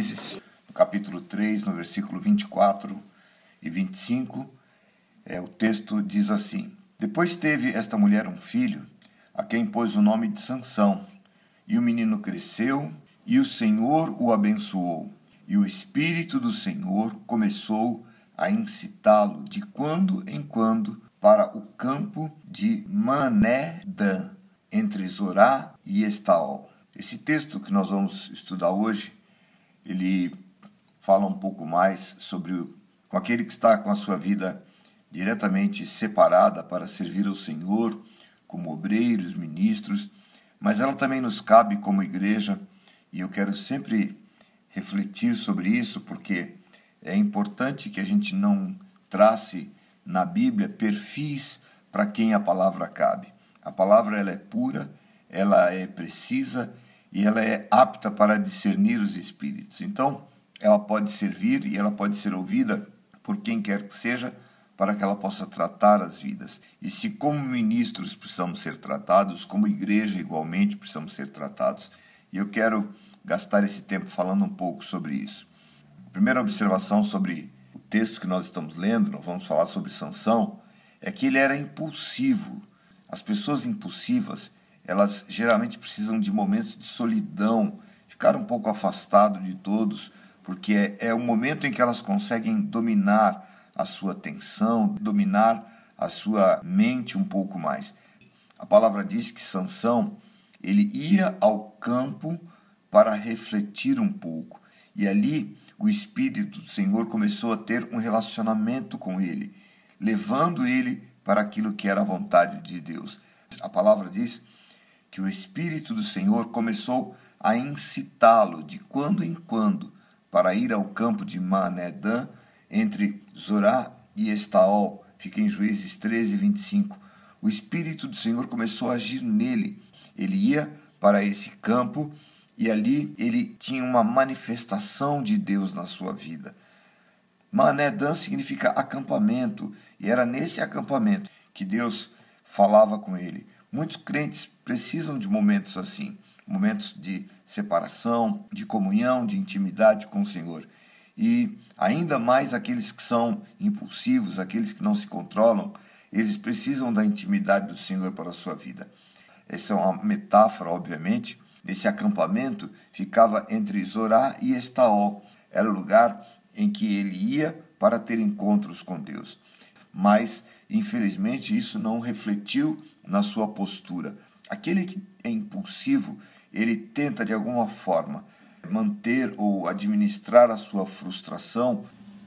Juízes, no capítulo 3, no versículo 24 e 25, é, o texto diz assim: Depois teve esta mulher um filho, a quem pôs o nome de Sansão, e o menino cresceu, e o Senhor o abençoou, e o Espírito do Senhor começou a incitá-lo de quando em quando para o campo de Manédã, entre Zorá e Estaol. Esse texto que nós vamos estudar hoje ele fala um pouco mais sobre o, com aquele que está com a sua vida diretamente separada para servir ao Senhor, como obreiros, ministros, mas ela também nos cabe como igreja, e eu quero sempre refletir sobre isso, porque é importante que a gente não trace na Bíblia perfis para quem a palavra cabe. A palavra ela é pura, ela é precisa e ela é apta para discernir os espíritos. Então, ela pode servir e ela pode ser ouvida por quem quer que seja, para que ela possa tratar as vidas. E se, como ministros, precisamos ser tratados, como igreja, igualmente, precisamos ser tratados. E eu quero gastar esse tempo falando um pouco sobre isso. Primeira observação sobre o texto que nós estamos lendo, nós vamos falar sobre Sansão, é que ele era impulsivo. As pessoas impulsivas, elas geralmente precisam de momentos de solidão, ficar um pouco afastado de todos, porque é, é o momento em que elas conseguem dominar a sua atenção, dominar a sua mente um pouco mais. A palavra diz que Sansão, ele ia ao campo para refletir um pouco, e ali o espírito do Senhor começou a ter um relacionamento com ele, levando ele para aquilo que era a vontade de Deus. A palavra diz que o Espírito do Senhor começou a incitá-lo de quando em quando para ir ao campo de Manedã, entre Zorá e Estaol. Fica em Juízes 13, 25. O Espírito do Senhor começou a agir nele. Ele ia para esse campo e ali ele tinha uma manifestação de Deus na sua vida. Manedã significa acampamento, e era nesse acampamento que Deus falava com ele. Muitos crentes precisam de momentos assim, momentos de separação, de comunhão, de intimidade com o Senhor. E ainda mais aqueles que são impulsivos, aqueles que não se controlam, eles precisam da intimidade do Senhor para a sua vida. Essa é uma metáfora, obviamente. Esse acampamento ficava entre Zorá e Estaol. Era o lugar em que ele ia para ter encontros com Deus. Mas, infelizmente, isso não refletiu na sua postura. Aquele que é impulsivo, ele tenta de alguma forma manter ou administrar a sua frustração,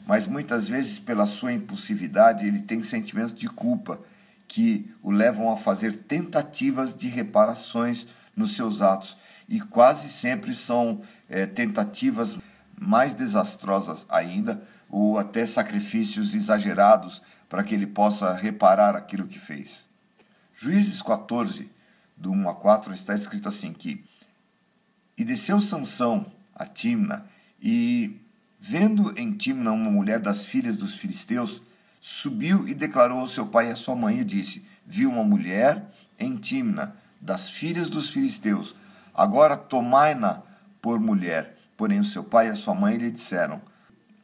mas muitas vezes pela sua impulsividade ele tem sentimentos de culpa que o levam a fazer tentativas de reparações nos seus atos e quase sempre são é, tentativas mais desastrosas ainda ou até sacrifícios exagerados para que ele possa reparar aquilo que fez. Juízes 14, do 1 a 4, está escrito assim que E desceu Sansão a Timna, e vendo em Timna uma mulher das filhas dos filisteus, subiu e declarou ao seu pai e à sua mãe e disse: Vi uma mulher em Timna, das filhas dos filisteus, agora tomai-na por mulher. Porém o seu pai e a sua mãe lhe disseram: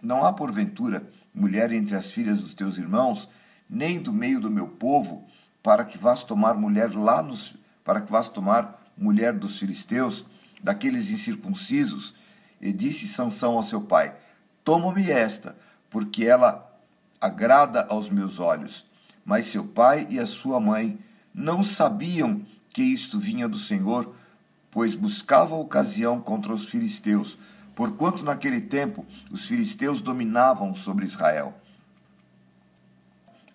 Não há porventura mulher entre as filhas dos teus irmãos, nem do meio do meu povo, para que vás tomar mulher lá nos para que vás tomar mulher dos filisteus, daqueles incircuncisos, e disse Sansão ao seu pai: Toma-me esta, porque ela agrada aos meus olhos. Mas seu pai e a sua mãe não sabiam que isto vinha do Senhor, pois buscava ocasião contra os filisteus, porquanto naquele tempo os filisteus dominavam sobre Israel.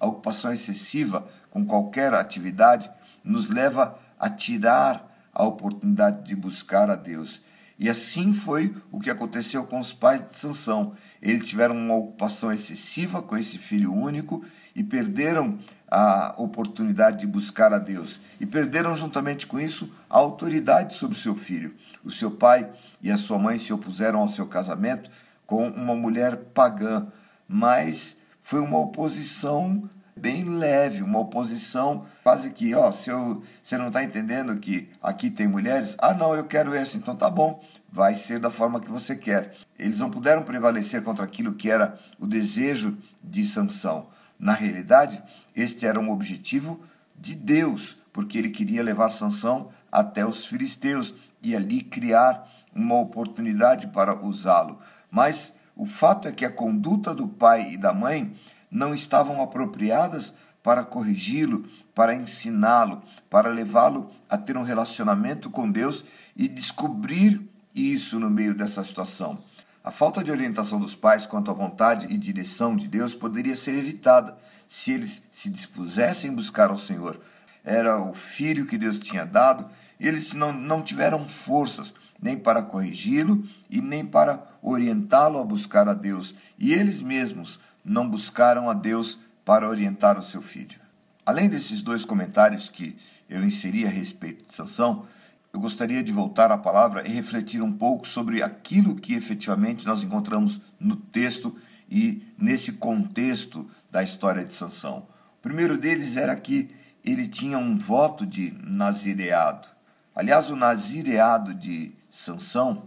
A ocupação excessiva com qualquer atividade nos leva a tirar a oportunidade de buscar a Deus. E assim foi o que aconteceu com os pais de Sansão. Eles tiveram uma ocupação excessiva com esse filho único e perderam a oportunidade de buscar a Deus. E perderam juntamente com isso a autoridade sobre o seu filho. O seu pai e a sua mãe se opuseram ao seu casamento com uma mulher pagã, mas foi uma oposição bem leve, uma oposição quase que, ó, se eu, você não está entendendo que aqui tem mulheres, ah, não, eu quero essa, então tá bom, vai ser da forma que você quer. Eles não puderam prevalecer contra aquilo que era o desejo de Sansão. Na realidade, este era um objetivo de Deus, porque ele queria levar Sansão até os filisteus e ali criar uma oportunidade para usá-lo. Mas o fato é que a conduta do pai e da mãe não estavam apropriadas para corrigi-lo, para ensiná-lo, para levá-lo a ter um relacionamento com Deus e descobrir isso no meio dessa situação. A falta de orientação dos pais quanto à vontade e direção de Deus poderia ser evitada se eles se dispusessem a buscar ao Senhor. Era o filho que Deus tinha dado e eles não, não tiveram forças nem para corrigi-lo e nem para orientá-lo a buscar a Deus. E eles mesmos não buscaram a Deus para orientar o seu filho. Além desses dois comentários que eu inseri a respeito de Sansão, eu gostaria de voltar à palavra e refletir um pouco sobre aquilo que efetivamente nós encontramos no texto e nesse contexto da história de Sansão. O primeiro deles era que ele tinha um voto de nazireado. Aliás, o nazireado de Sansão,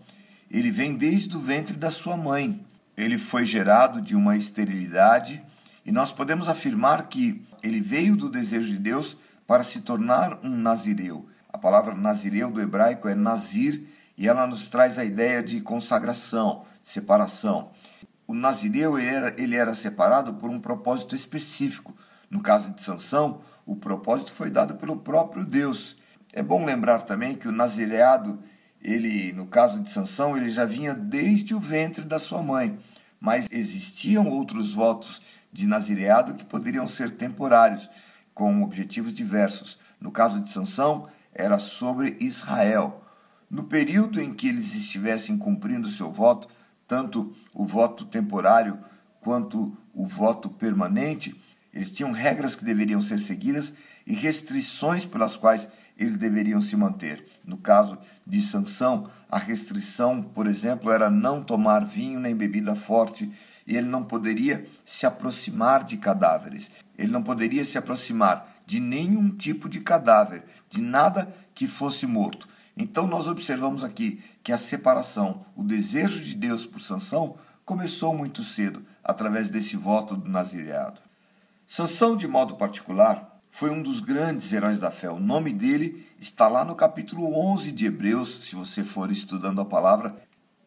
ele vem desde o ventre da sua mãe. Ele foi gerado de uma esterilidade e nós podemos afirmar que ele veio do desejo de Deus para se tornar um nazireu. A palavra nazireu do hebraico é nazir e ela nos traz a ideia de consagração, separação. O nazireu ele era, ele era separado por um propósito específico. No caso de Sansão, o propósito foi dado pelo próprio Deus. É bom lembrar também que o nazireado, ele, no caso de Sansão, ele já vinha desde o ventre da sua mãe, mas existiam outros votos de nazireado que poderiam ser temporários, com objetivos diversos. No caso de Sansão, era sobre Israel. No período em que eles estivessem cumprindo seu voto, tanto o voto temporário quanto o voto permanente, eles tinham regras que deveriam ser seguidas e restrições pelas quais eles deveriam se manter. No caso de Sansão, a restrição, por exemplo, era não tomar vinho nem bebida forte e ele não poderia se aproximar de cadáveres. Ele não poderia se aproximar de nenhum tipo de cadáver, de nada que fosse morto. Então nós observamos aqui que a separação, o desejo de Deus por Sansão começou muito cedo, através desse voto do nazireado. Sansão, de modo particular, foi um dos grandes heróis da fé. O nome dele está lá no capítulo 11 de Hebreus, se você for estudando a palavra,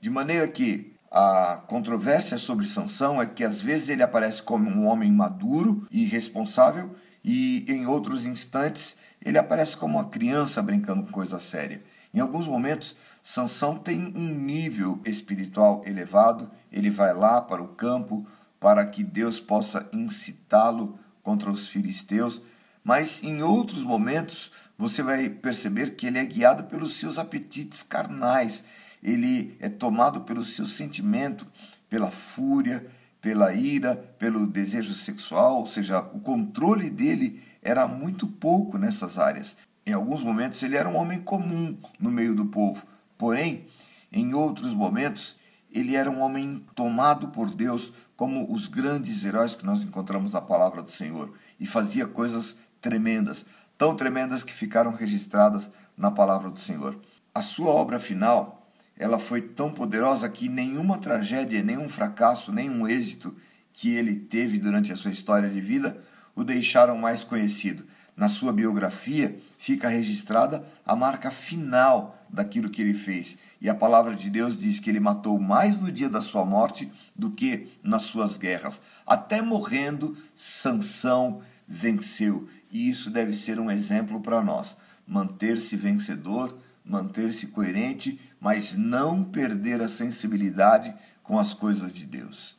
de maneira que a controvérsia sobre Sansão é que às vezes ele aparece como um homem maduro e responsável e em outros instantes ele aparece como uma criança brincando com coisa séria. Em alguns momentos, Sansão tem um nível espiritual elevado, ele vai lá para o campo para que Deus possa incitá-lo contra os filisteus, mas em outros momentos você vai perceber que ele é guiado pelos seus apetites carnais. Ele é tomado pelo seu sentimento, pela fúria, pela ira, pelo desejo sexual, ou seja, o controle dele era muito pouco nessas áreas. Em alguns momentos ele era um homem comum no meio do povo, porém, em outros momentos ele era um homem tomado por Deus como os grandes heróis que nós encontramos na palavra do Senhor. E fazia coisas tremendas, tão tremendas que ficaram registradas na palavra do Senhor. A sua obra final ela foi tão poderosa que nenhuma tragédia, nenhum fracasso, nenhum êxito que ele teve durante a sua história de vida o deixaram mais conhecido. Na sua biografia fica registrada a marca final daquilo que ele fez. E a palavra de Deus diz que ele matou mais no dia da sua morte do que nas suas guerras. Até morrendo, Sansão venceu. E isso deve ser um exemplo para nós. Manter-se vencedor, manter-se coerente, mas não perder a sensibilidade com as coisas de Deus.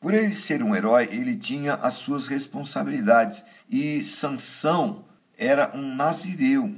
Por ele ser um herói, ele tinha as suas responsabilidades e Sansão era um nazireu.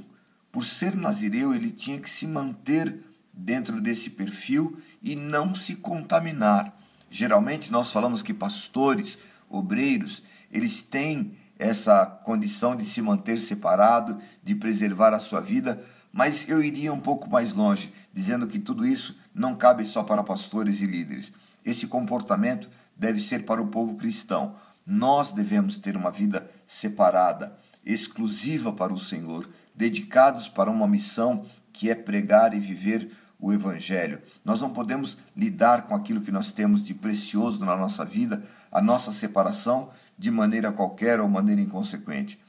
Por ser nazireu, ele tinha que se manter dentro desse perfil e não se contaminar. Geralmente nós falamos que pastores, obreiros, eles têm essa condição de se manter separado, de preservar a sua vida, mas eu iria um pouco mais longe, dizendo que tudo isso não cabe só para pastores e líderes. Esse comportamento deve ser para o povo cristão. Nós devemos ter uma vida separada, exclusiva para o Senhor, dedicados para uma missão que é pregar e viver o Evangelho. Nós não podemos lidar com aquilo que nós temos de precioso na nossa vida, a nossa separação, de maneira qualquer ou maneira inconsequente.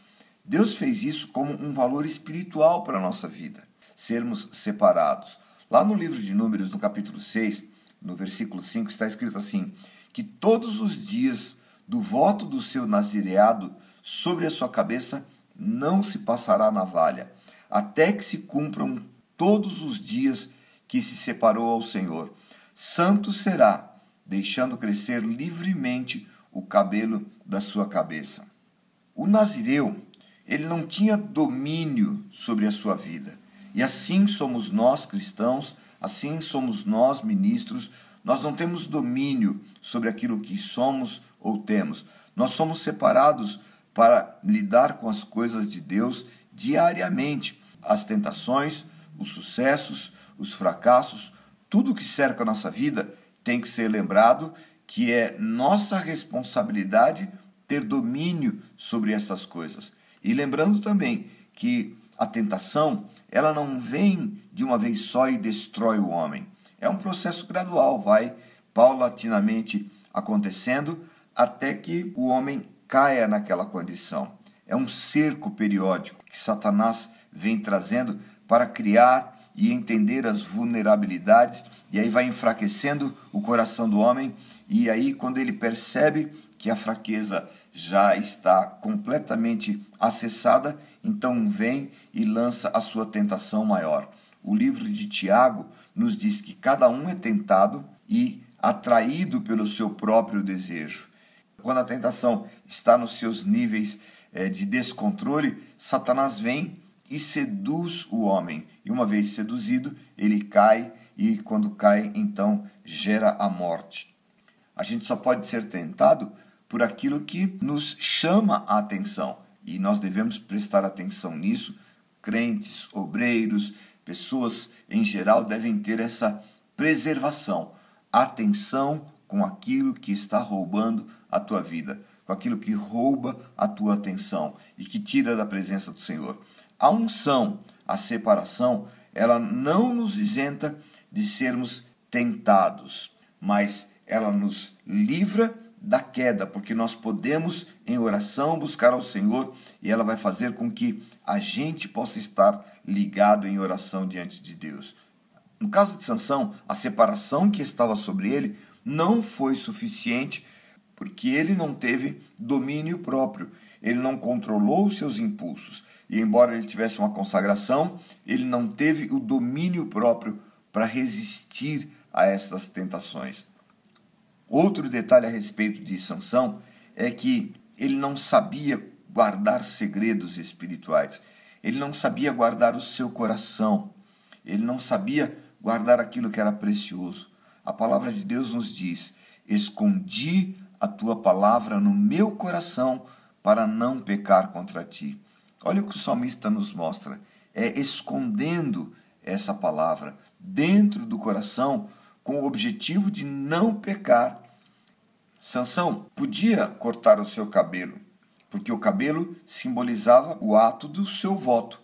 Deus fez isso como um valor espiritual para a nossa vida, sermos separados. Lá no livro de Números, no capítulo 6, no versículo 5, está escrito assim: que todos os dias do voto do seu nazireado sobre a sua cabeça não se passará navalha, até que se cumpram todos os dias que se separou ao Senhor. Santo será, deixando crescer livremente o cabelo da sua cabeça. O nazireu, ele não tinha domínio sobre a sua vida. E assim somos nós cristãos, assim somos nós ministros, nós não temos domínio sobre aquilo que somos ou temos. Nós somos separados para lidar com as coisas de Deus diariamente, as tentações, os sucessos, os fracassos, tudo que cerca a nossa vida tem que ser lembrado que é nossa responsabilidade ter domínio sobre essas coisas. E lembrando também que a tentação, ela não vem de uma vez só e destrói o homem. É um processo gradual, vai paulatinamente acontecendo até que o homem caia naquela condição. É um cerco periódico que Satanás vem trazendo para criar e entender as vulnerabilidades, e aí vai enfraquecendo o coração do homem, e aí quando ele percebe que a fraqueza já está completamente acessada, então vem e lança a sua tentação maior. O livro de Tiago nos diz que cada um é tentado e atraído pelo seu próprio desejo. Quando a tentação está nos seus níveis é, de descontrole, Satanás vem e seduz o homem. E uma vez seduzido, ele cai e quando cai, então gera a morte. A gente só pode ser tentado por aquilo que nos chama a atenção e nós devemos prestar atenção nisso. Crentes, obreiros, pessoas em geral devem ter essa preservação, atenção com aquilo que está roubando a tua vida, com aquilo que rouba a tua atenção e que tira da presença do Senhor. A unção, a separação, ela não nos isenta de sermos tentados, mas ela nos livra da queda, porque nós podemos em oração buscar ao Senhor e ela vai fazer com que a gente possa estar ligado em oração diante de Deus. No caso de Sansão, a separação que estava sobre ele não foi suficiente porque ele não teve domínio próprio, ele não controlou os seus impulsos. E embora ele tivesse uma consagração, ele não teve o domínio próprio para resistir a estas tentações. Outro detalhe a respeito de Sansão é que ele não sabia guardar segredos espirituais. Ele não sabia guardar o seu coração. Ele não sabia guardar aquilo que era precioso. A palavra de Deus nos diz: "Escondi a tua palavra no meu coração para não pecar contra ti". Olha o que o salmista nos mostra: é escondendo essa palavra dentro do coração com o objetivo de não pecar. Sansão podia cortar o seu cabelo, porque o cabelo simbolizava o ato do seu voto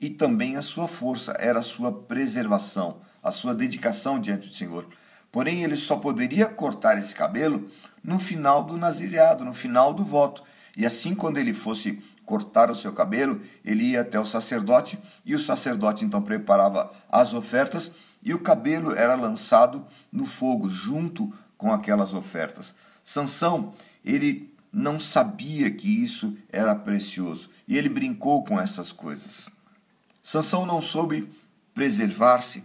e também a sua força, era a sua preservação, a sua dedicação diante do Senhor. Porém, ele só poderia cortar esse cabelo no final do nazireado, no final do voto. E assim, quando ele fosse cortar o seu cabelo, ele ia até o sacerdote e o sacerdote então preparava as ofertas e o cabelo era lançado no fogo junto com aquelas ofertas. Sansão, ele não sabia que isso era precioso e ele brincou com essas coisas. Sansão não soube preservar-se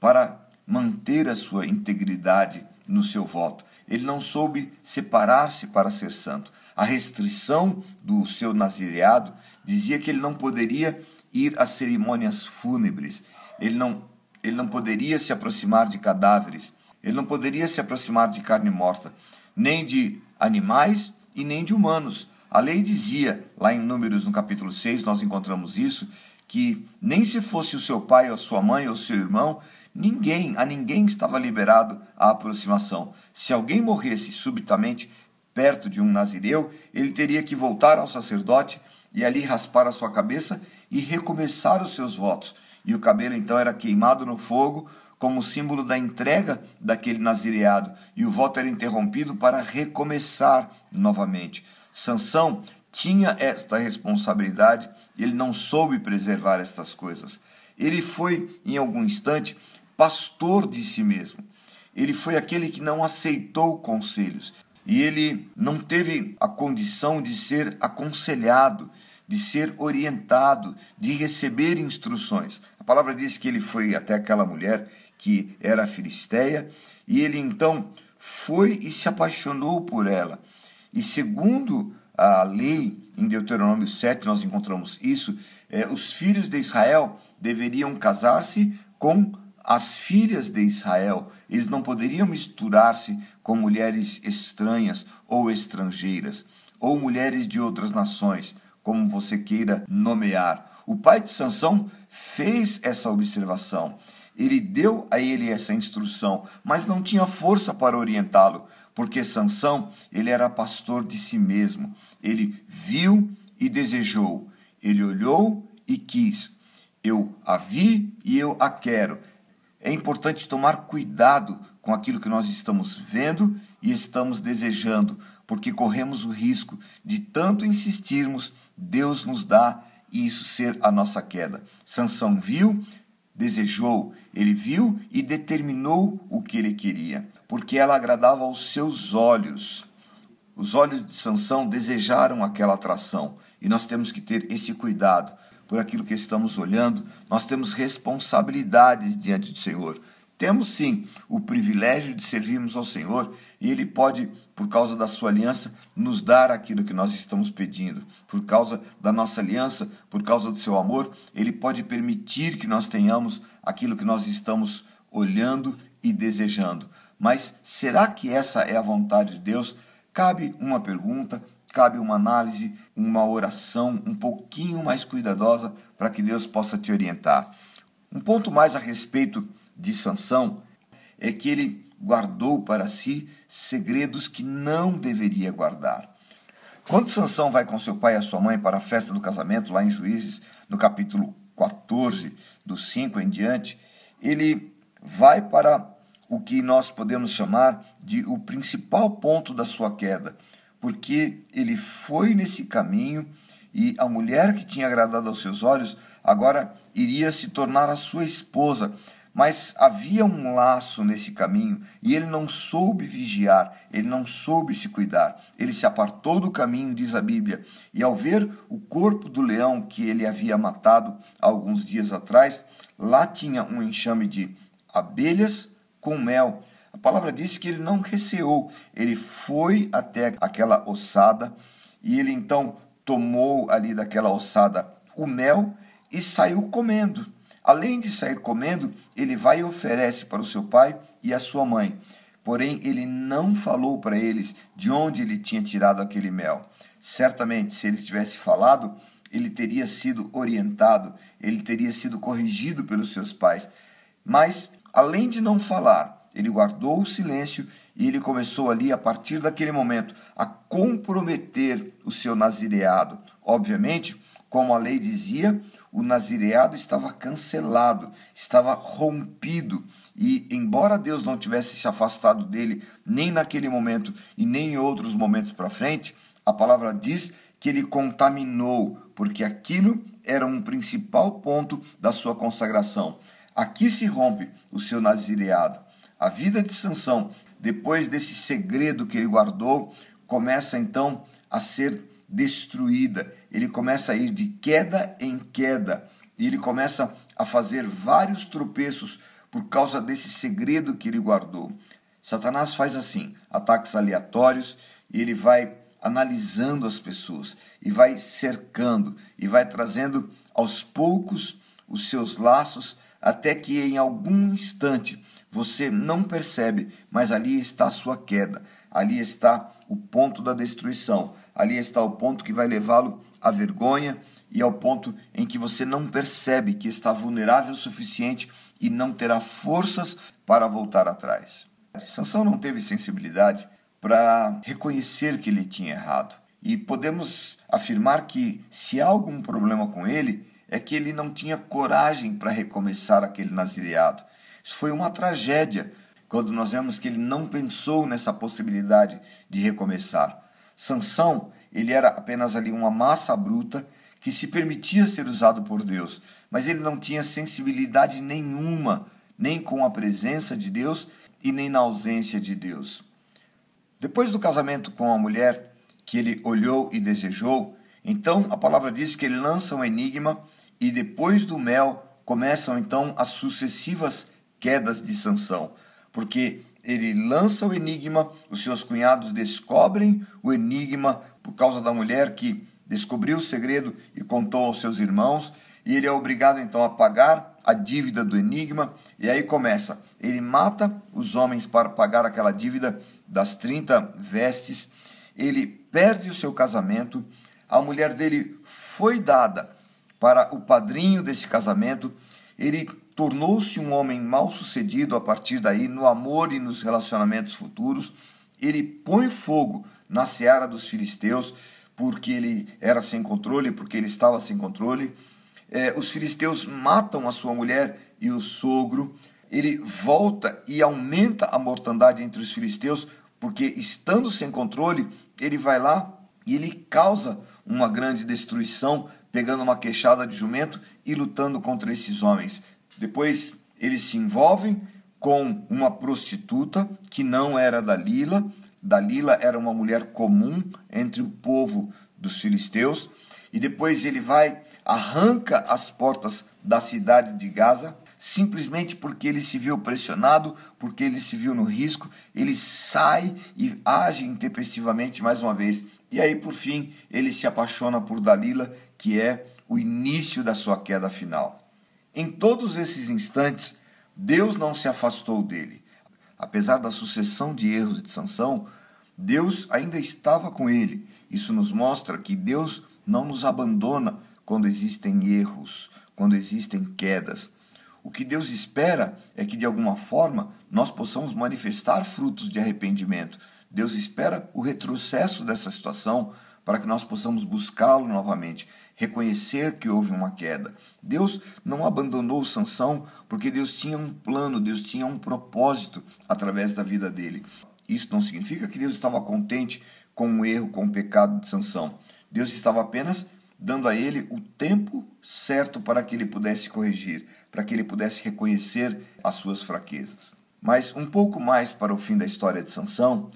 para manter a sua integridade no seu voto. Ele não soube separar-se para ser santo. A restrição do seu nazireado dizia que ele não poderia ir às cerimônias fúnebres, ele não, ele não poderia se aproximar de cadáveres, ele não poderia se aproximar de carne morta, nem de animais e nem de humanos. A lei dizia, lá em Números, no capítulo 6, nós encontramos isso, que nem se fosse o seu pai ou sua mãe ou seu irmão, ninguém, a ninguém estava liberado a aproximação. Se alguém morresse subitamente, perto de um nazireu, ele teria que voltar ao sacerdote e ali raspar a sua cabeça e recomeçar os seus votos. E o cabelo então era queimado no fogo como símbolo da entrega daquele nazireado, e o voto era interrompido para recomeçar novamente. Sansão tinha esta responsabilidade ele não soube preservar estas coisas. Ele foi, em algum instante, pastor de si mesmo. Ele foi aquele que não aceitou conselhos e ele não teve a condição de ser aconselhado, de ser orientado, de receber instruções. A palavra diz que ele foi até aquela mulher que era filisteia e ele então foi e se apaixonou por ela. E segundo a lei, em Deuteronômio 7, nós encontramos isso, é, os filhos de Israel deveriam casar-se com as filhas de Israel. Eles não poderiam misturar-se com mulheres estranhas ou estrangeiras, ou mulheres de outras nações, como você queira nomear. O pai de Sansão fez essa observação. Ele deu a ele essa instrução, mas não tinha força para orientá-lo, porque Sansão, ele era pastor de si mesmo. Ele viu e desejou. Ele olhou e quis. Eu a vi e eu a quero é importante tomar cuidado com aquilo que nós estamos vendo e estamos desejando, porque corremos o risco de tanto insistirmos, Deus nos dá e isso ser a nossa queda. Sansão viu, desejou, ele viu e determinou o que ele queria, porque ela agradava aos seus olhos. Os olhos de Sansão desejaram aquela atração, e nós temos que ter esse cuidado por aquilo que estamos olhando, nós temos responsabilidades diante do Senhor. Temos sim o privilégio de servirmos ao Senhor e Ele pode, por causa da sua aliança, nos dar aquilo que nós estamos pedindo. Por causa da nossa aliança, por causa do seu amor, Ele pode permitir que nós tenhamos aquilo que nós estamos olhando e desejando. Mas será que essa é a vontade de Deus? Cabe uma pergunta, cabe uma análise, uma oração um pouquinho mais cuidadosa para que Deus possa te orientar. Um ponto mais a respeito de Sansão é que ele guardou para si segredos que não deveria guardar. Quando Sansão vai com seu pai e a sua mãe para a festa do casamento, lá em Juízes, no capítulo 14, do 5 em diante, ele vai para o que nós podemos chamar de o principal ponto da sua queda, porque ele foi nesse caminho e a mulher que tinha agradado aos seus olhos agora iria se tornar a sua esposa. Mas havia um laço nesse caminho e ele não soube vigiar, ele não soube se cuidar. Ele se apartou do caminho, diz a Bíblia, e ao ver o corpo do leão que ele havia matado alguns dias atrás, lá tinha um enxame de abelhas com mel a palavra diz que ele não receou, ele foi até aquela ossada e ele então tomou ali daquela ossada o mel e saiu comendo. Além de sair comendo, ele vai e oferece para o seu pai e a sua mãe. Porém, ele não falou para eles de onde ele tinha tirado aquele mel. Certamente, se ele tivesse falado, ele teria sido orientado, ele teria sido corrigido pelos seus pais. Mas, além de não falar, ele guardou o silêncio e ele começou ali, a partir daquele momento, a comprometer o seu nazireado. Obviamente, como a lei dizia, o nazireado estava cancelado, estava rompido. E, embora Deus não tivesse se afastado dele nem naquele momento e nem em outros momentos para frente, a palavra diz que ele contaminou, porque aquilo era um principal ponto da sua consagração. Aqui se rompe o seu nazireado. A vida de Sansão, depois desse segredo que ele guardou, começa então a ser destruída. Ele começa a ir de queda em queda. E ele começa a fazer vários tropeços por causa desse segredo que ele guardou. Satanás faz assim, ataques aleatórios, e ele vai analisando as pessoas e vai cercando e vai trazendo aos poucos os seus laços até que em algum instante você não percebe, mas ali está a sua queda, ali está o ponto da destruição, ali está o ponto que vai levá-lo à vergonha e ao ponto em que você não percebe que está vulnerável o suficiente e não terá forças para voltar atrás. Sansão não teve sensibilidade para reconhecer que ele tinha errado. E podemos afirmar que se há algum problema com ele, é que ele não tinha coragem para recomeçar aquele nazireado Isso foi uma tragédia quando nós vemos que ele não pensou nessa possibilidade de recomeçar. Sansão, ele era apenas ali uma massa bruta que se permitia ser usado por Deus, mas ele não tinha sensibilidade nenhuma, nem com a presença de Deus e nem na ausência de Deus. Depois do casamento com a mulher que ele olhou e desejou, então a palavra diz que ele lança um enigma e depois do mel começam então as sucessivas quedas de Sansão, porque ele lança o enigma, os seus cunhados descobrem o enigma por causa da mulher que descobriu o segredo e contou aos seus irmãos, e ele é obrigado então a pagar a dívida do enigma, e aí começa. Ele mata os homens para pagar aquela dívida das 30 vestes, ele perde o seu casamento, a mulher dele foi dada para o padrinho desse casamento, ele tornou-se um homem mal sucedido a partir daí no amor e nos relacionamentos futuros. Ele põe fogo na seara dos filisteus porque ele era sem controle, porque ele estava sem controle. É, os filisteus matam a sua mulher e o sogro. Ele volta e aumenta a mortandade entre os filisteus, porque estando sem controle, ele vai lá e ele causa uma grande destruição, pegando uma queixada de jumento e lutando contra esses homens. Depois eles se envolvem com uma prostituta que não era Dalila. Dalila era uma mulher comum entre o povo dos filisteus. E depois ele vai, arranca as portas da cidade de Gaza, simplesmente porque ele se viu pressionado, porque ele se viu no risco, ele sai e age intempestivamente mais uma vez. E aí, por fim, ele se apaixona por Dalila, que é o início da sua queda final. Em todos esses instantes, Deus não se afastou dele. Apesar da sucessão de erros de Sansão, Deus ainda estava com ele. Isso nos mostra que Deus não nos abandona quando existem erros, quando existem quedas. O que Deus espera é que de alguma forma nós possamos manifestar frutos de arrependimento. Deus espera o retrocesso dessa situação para que nós possamos buscá-lo novamente reconhecer que houve uma queda. Deus não abandonou Sansão porque Deus tinha um plano, Deus tinha um propósito através da vida dele. Isso não significa que Deus estava contente com o erro, com o pecado de Sansão. Deus estava apenas dando a ele o tempo certo para que ele pudesse corrigir, para que ele pudesse reconhecer as suas fraquezas. Mas um pouco mais para o fim da história de Sansão,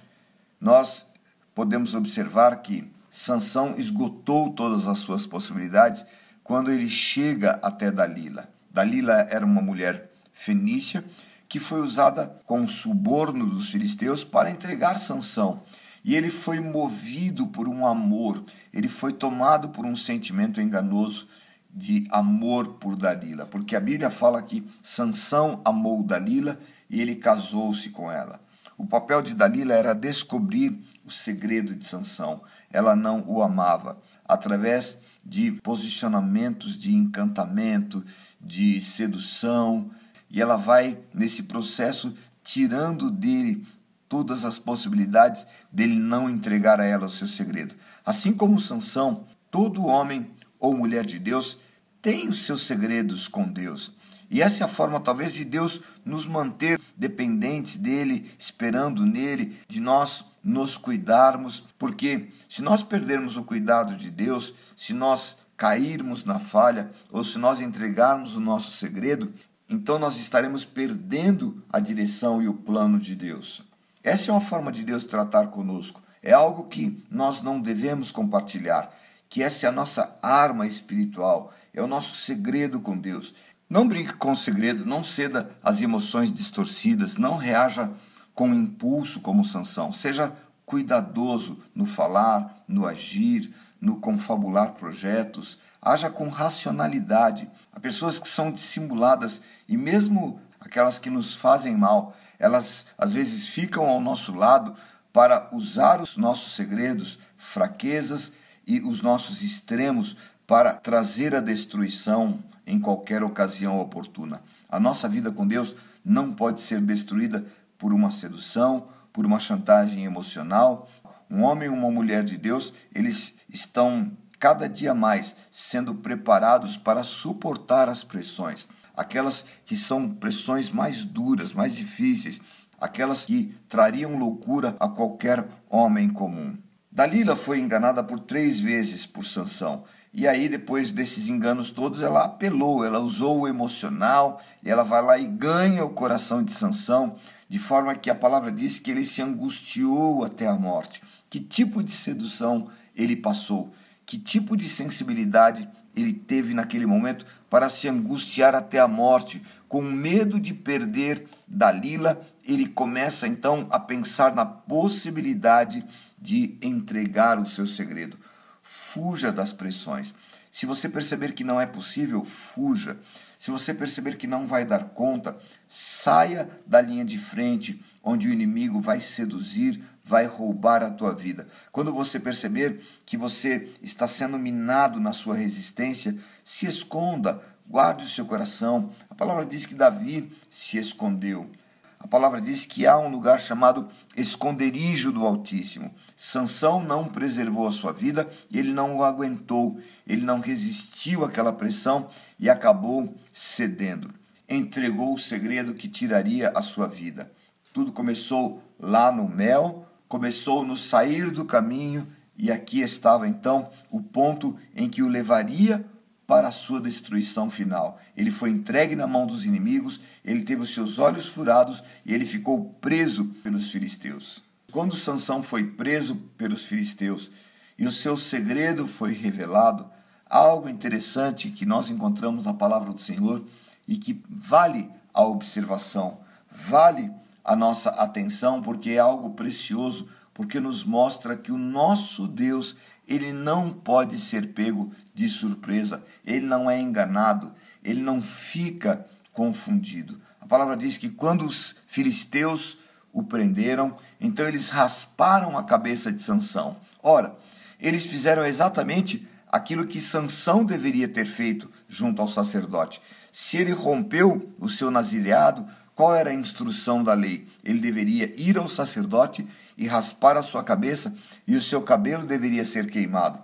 nós podemos observar que Sansão esgotou todas as suas possibilidades quando ele chega até Dalila. Dalila era uma mulher fenícia que foi usada com suborno dos filisteus para entregar Sansão. E ele foi movido por um amor, ele foi tomado por um sentimento enganoso de amor por Dalila, porque a Bíblia fala que Sansão amou Dalila e ele casou-se com ela. O papel de Dalila era descobrir o segredo de Sansão. Ela não o amava. Através de posicionamentos de encantamento, de sedução, e ela vai nesse processo tirando dele todas as possibilidades dele não entregar a ela o seu segredo. Assim como Sansão, todo homem ou mulher de Deus tem os seus segredos com Deus. E essa é a forma, talvez, de Deus nos manter dependentes dele, esperando nele, de nós nos cuidarmos, porque se nós perdermos o cuidado de Deus, se nós cairmos na falha ou se nós entregarmos o nosso segredo, então nós estaremos perdendo a direção e o plano de Deus. Essa é uma forma de Deus tratar conosco. É algo que nós não devemos compartilhar, que essa é a nossa arma espiritual, é o nosso segredo com Deus. Não brinque com o segredo, não ceda às emoções distorcidas, não reaja com impulso como Sansão. Seja cuidadoso no falar, no agir, no confabular projetos. Haja com racionalidade. Há pessoas que são dissimuladas e mesmo aquelas que nos fazem mal, elas às vezes ficam ao nosso lado para usar os nossos segredos, fraquezas e os nossos extremos para trazer a destruição em qualquer ocasião oportuna. A nossa vida com Deus não pode ser destruída por uma sedução, por uma chantagem emocional. Um homem e uma mulher de Deus, eles estão cada dia mais sendo preparados para suportar as pressões. aquelas que são pressões mais duras, mais difíceis, aquelas que trariam loucura a qualquer homem comum. Dalila foi enganada por três vezes por Sansão. E aí, depois desses enganos todos, ela apelou, ela usou o emocional, e ela vai lá e ganha o coração de Sansão, de forma que a palavra diz que ele se angustiou até a morte. Que tipo de sedução ele passou? Que tipo de sensibilidade ele teve naquele momento para se angustiar até a morte, com medo de perder Dalila, ele começa então a pensar na possibilidade de entregar o seu segredo. Fuja das pressões. Se você perceber que não é possível, fuja. Se você perceber que não vai dar conta, saia da linha de frente, onde o inimigo vai seduzir, vai roubar a tua vida. Quando você perceber que você está sendo minado na sua resistência, se esconda, guarde o seu coração. A palavra diz que Davi se escondeu. A palavra diz que há um lugar chamado esconderijo do Altíssimo. Sansão não preservou a sua vida, ele não o aguentou, ele não resistiu àquela pressão e acabou cedendo. Entregou o segredo que tiraria a sua vida. Tudo começou lá no mel, começou no sair do caminho, e aqui estava então o ponto em que o levaria para a sua destruição final. Ele foi entregue na mão dos inimigos, ele teve os seus olhos furados e ele ficou preso pelos filisteus. Quando Sansão foi preso pelos filisteus e o seu segredo foi revelado, algo interessante que nós encontramos na palavra do Senhor e que vale a observação, vale a nossa atenção, porque é algo precioso, porque nos mostra que o nosso Deus, ele não pode ser pego de surpresa, ele não é enganado, ele não fica confundido. A palavra diz que quando os filisteus o prenderam, então eles rasparam a cabeça de Sansão. Ora, eles fizeram exatamente aquilo que Sansão deveria ter feito junto ao sacerdote. Se ele rompeu o seu nazireado, qual era a instrução da lei? Ele deveria ir ao sacerdote e raspar a sua cabeça, e o seu cabelo deveria ser queimado.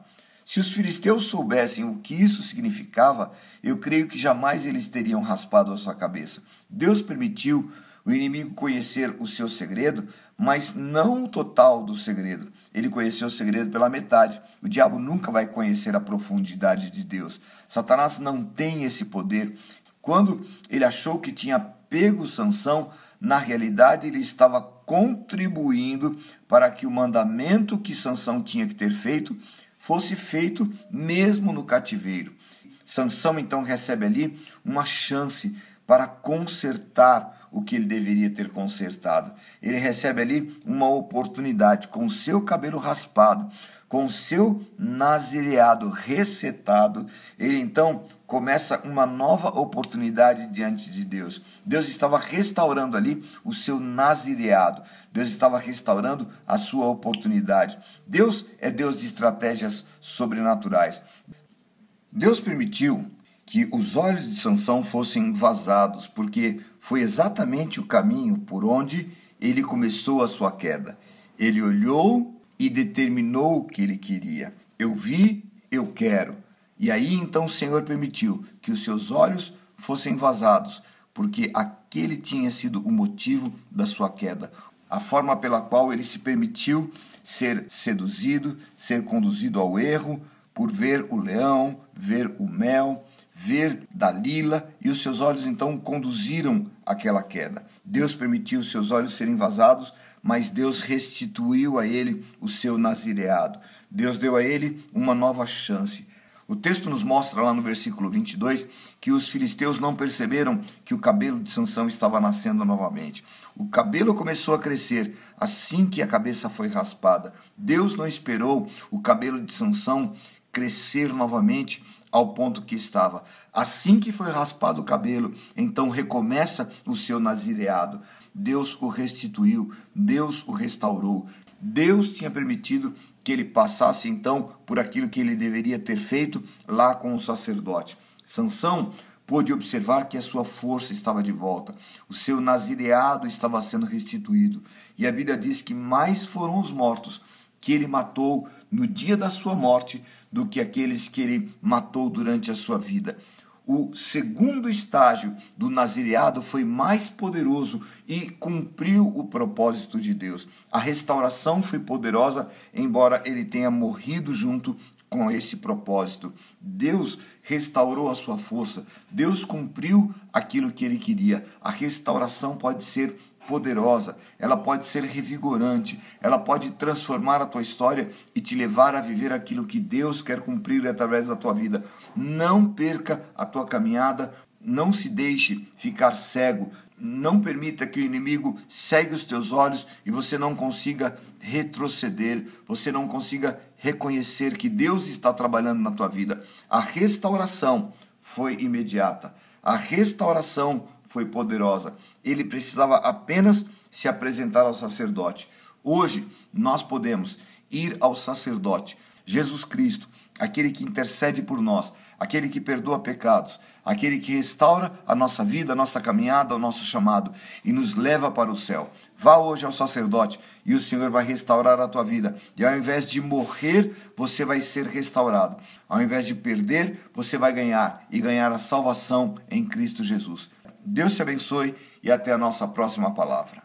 Se os filisteus soubessem o que isso significava, eu creio que jamais eles teriam raspado a sua cabeça. Deus permitiu o inimigo conhecer o seu segredo, mas não o total do segredo. Ele conheceu o segredo pela metade. O diabo nunca vai conhecer a profundidade de Deus. Satanás não tem esse poder. Quando ele achou que tinha pego Sansão, na realidade ele estava contribuindo para que o mandamento que Sansão tinha que ter feito fosse feito mesmo no cativeiro. Sansão então recebe ali uma chance para consertar o que ele deveria ter consertado. Ele recebe ali uma oportunidade com o seu cabelo raspado, com seu nazireado resetado, ele então começa uma nova oportunidade diante de Deus. Deus estava restaurando ali o seu nazireado. Deus estava restaurando a sua oportunidade. Deus é Deus de estratégias sobrenaturais. Deus permitiu que os olhos de Sansão fossem vazados, porque foi exatamente o caminho por onde ele começou a sua queda. Ele olhou e determinou o que ele queria. Eu vi, eu quero. E aí então o Senhor permitiu que os seus olhos fossem vazados, porque aquele tinha sido o motivo da sua queda, a forma pela qual ele se permitiu ser seduzido, ser conduzido ao erro, por ver o leão, ver o mel, ver Dalila, e os seus olhos então conduziram aquela queda. Deus permitiu os seus olhos serem vazados, mas Deus restituiu a ele o seu nazireado. Deus deu a ele uma nova chance. O texto nos mostra lá no versículo 22 que os filisteus não perceberam que o cabelo de Sansão estava nascendo novamente. O cabelo começou a crescer assim que a cabeça foi raspada. Deus não esperou o cabelo de Sansão crescer novamente ao ponto que estava. Assim que foi raspado o cabelo, então recomeça o seu nazireado. Deus o restituiu, Deus o restaurou. Deus tinha permitido que ele passasse então por aquilo que ele deveria ter feito lá com o sacerdote. Sansão pôde observar que a sua força estava de volta, o seu nazireado estava sendo restituído. E a Bíblia diz que mais foram os mortos que ele matou no dia da sua morte do que aqueles que ele matou durante a sua vida. O segundo estágio do nazireado foi mais poderoso e cumpriu o propósito de Deus. A restauração foi poderosa, embora ele tenha morrido junto com esse propósito. Deus restaurou a sua força, Deus cumpriu aquilo que ele queria. A restauração pode ser poderosa, ela pode ser revigorante, ela pode transformar a tua história e te levar a viver aquilo que Deus quer cumprir através da tua vida. Não perca a tua caminhada, não se deixe ficar cego, não permita que o inimigo cegue os teus olhos e você não consiga retroceder, você não consiga reconhecer que Deus está trabalhando na tua vida. A restauração foi imediata. A restauração foi poderosa. Ele precisava apenas se apresentar ao sacerdote. Hoje nós podemos ir ao sacerdote, Jesus Cristo, aquele que intercede por nós, aquele que perdoa pecados, aquele que restaura a nossa vida, a nossa caminhada, o nosso chamado e nos leva para o céu. Vá hoje ao sacerdote e o Senhor vai restaurar a tua vida. E ao invés de morrer, você vai ser restaurado. Ao invés de perder, você vai ganhar e ganhar a salvação em Cristo Jesus. Deus te abençoe e até a nossa próxima palavra.